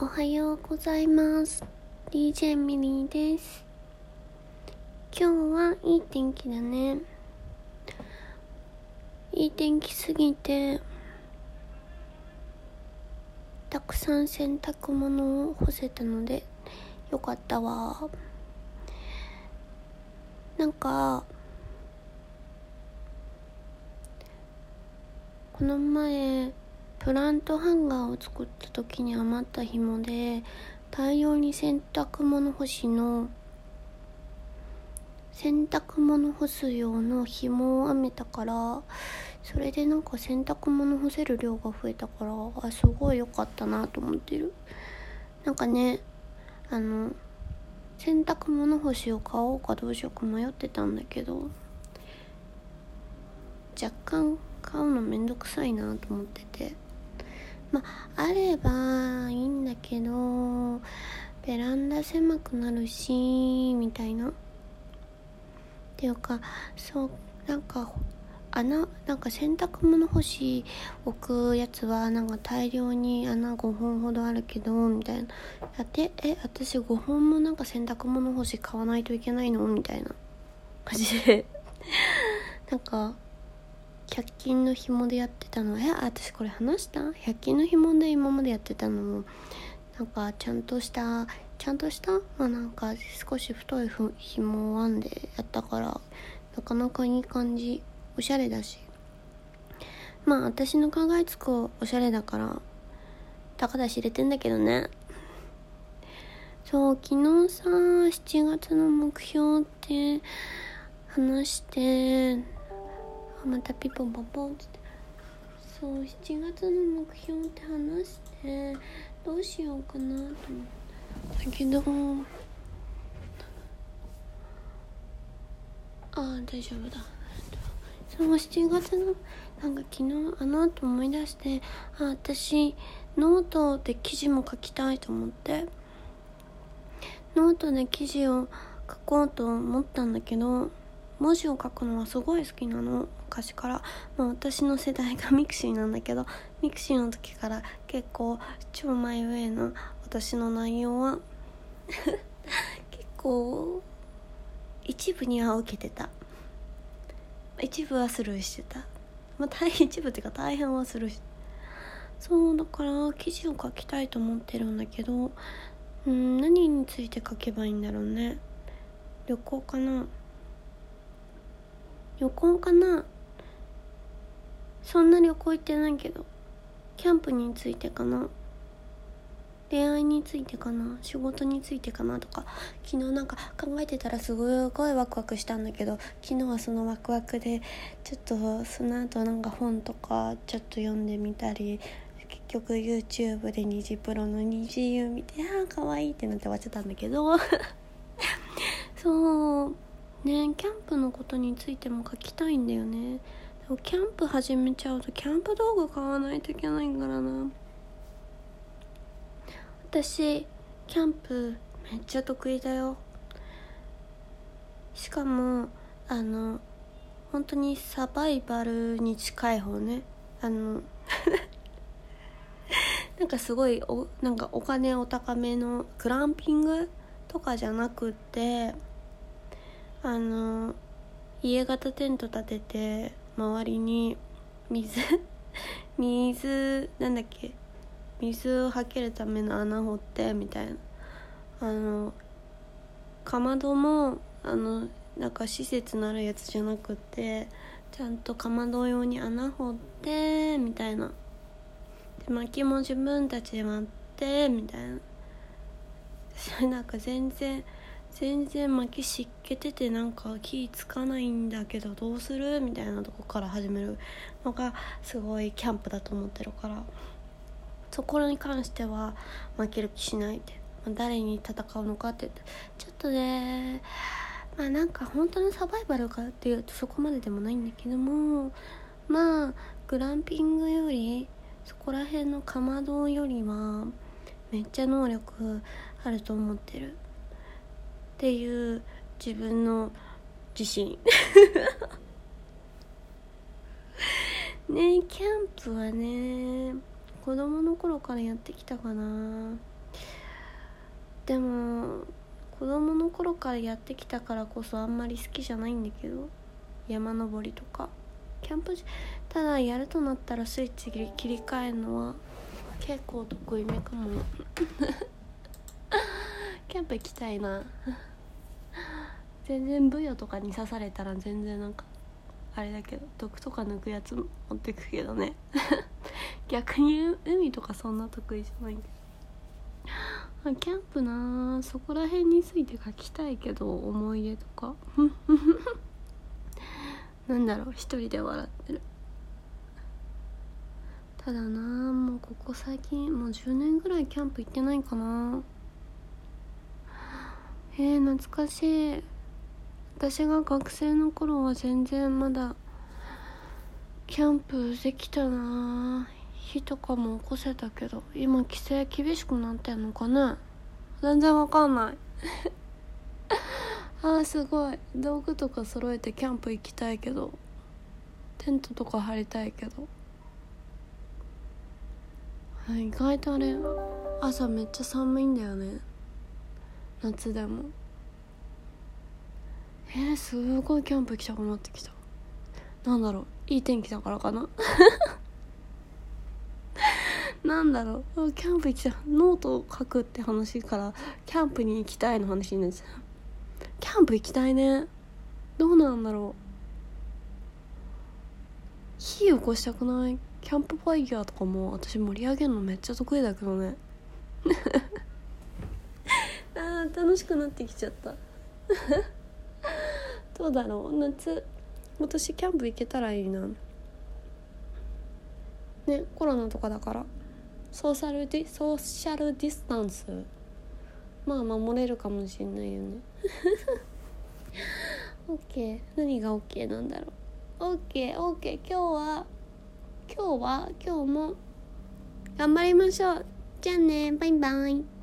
おはようございます。DJ ミリーです。今日はいい天気だね。いい天気すぎてたくさん洗濯物を干せたのでよかったわ。なんかこの前プラントハンガーを作った時に余った紐で大量に洗濯物干しの洗濯物干す用の紐を編めたからそれでなんか洗濯物干せる量が増えたからあすごい良かったなと思ってる。なんかねあの洗濯物干しを買おうかどうしようか迷ってたんだけど若干買うのめんどくさいなと思ってて。まあればいいんだけどベランダ狭くなるしみたいな。っていうかそうなんか穴なんか洗濯物干し置くやつはなんか大量に穴5本ほどあるけどみたいな。やってえ私5本もなんか洗濯物干し買わないといけないの？みたいな感じで。なんか100均の紐でやってたの？え私これ話した ?100 均の紐で今までやってたのも。なんかちゃんとしたちゃんとした？まあなんか少し太い紐を編んでやったからなかなかいい感じおしゃれだし。まあ私の考えつくおしゃれだからたかだし入れてんだけどね。そう昨日さ7月の目標って話してまたピポポポって。そう7月の目標って話してどうしようかなと思ったけどああ大丈夫だ。そう7月のなんか昨日あの後思い出してあ私ノートで記事も書きたいと思って。ノートで記事を書こうと思ったんだけど文字を書くのはすごい好きなの。昔から、まあ、私の世代が mixi なんだけど mixi の時から結構超前上の私の内容は 結構一部には受けてた。一部はスルーしてた。まあ大一部っていうか大変はスルーしてそうだから記事を書きたいと思ってるんだけどうん何について書けばいいんだろうね。旅行かな。旅行かな。そんな旅行行ってないけど。キャンプについてかな。恋愛についてかな。仕事についてかなとか。昨日なんか考えてたらすごいワクワクしたんだけど昨日はそのワクワクでちょっとその後なんか本とかちょっと読んでみたり結局 YouTube で虹プロの虹湯見てああかわいいってなって終わっちゃったんだけど。そう。ねキャンプのことについても書きたいんだよね。でもキャンプ始めちゃうとキャンプ道具買わないといけないからな。私キャンプめっちゃ得意だよ。しかもあの本当にサバイバルに近い方ね。あの なんかすごいおなんかお金お高めのグランピングとかじゃなくってあの家型テント立てて周りに水 水なんだっけ水をはけるための穴掘ってみたいな。あのかまどもあのなんか施設のあるやつじゃなくてちゃんとかまど用に穴掘ってみたいな。で薪も自分たちで割ってみたいな。そ れなんか全然全然薪湿気ててなんか気つかないんだけどどうするみたいなとこから始めるのがすごいキャンプだと思ってるからそこに関しては負ける気しないで、まあ、誰に戦うのかってちょっとねまあなんか本当のサバイバルかっていうとそこまででもないんだけどもまあグランピングよりそこら辺のかまどよりはめっちゃ能力あると思ってる。っていう自分の自信。ねキャンプはね子供の頃からやってきたかな。でも子供の頃からやってきたからこそあんまり好きじゃないんだけど山登りとか。キャンプただやるとなったらスイッチ切り替えるのは結構得意めかも。キャンプ行きたいな。全然ブヨとかに刺されたら全然なんかあれだけど毒とか抜くやつ持ってくけどね。逆に海とかそんな得意じゃないんであキャンプなそこら辺について書きたいけど思い出とか。なんだろう一人で笑ってる。ただなもうここ最近もう10年ぐらいキャンプ行ってないかなえー、懐かしい。私が学生の頃は全然まだキャンプできたな。火とかも起こせたけど今規制厳しくなってんのかな全然わかんない。あーすごい。道具とか揃えてキャンプ行きたいけどテントとか張りたいけど。意外とあれ朝めっちゃ寒いんだよね。夏でも。えー、すごいキャンプ行きたくなってきた。なんだろう。いい天気だからかな。なんだろう。キャンプ行きた。いノートを書くって話からキャンプに行きたいの話になっちゃう。キャンプ行きたいね。どうなんだろう。火起こしたくない？キャンプファイヤーとかも私盛り上げるのめっちゃ得意だけどね。あ楽しくなってきちゃった。どうだろう？夏今年キャンプ行けたらいいな。ねコロナとかだから。ソーシャルディソーシャルディスタンス。まあ守れるかもしんないよね。OK 何が OK なんだろう？OKOK、今日は今日は今日も頑張りましょう。じゃあね。バイバイ。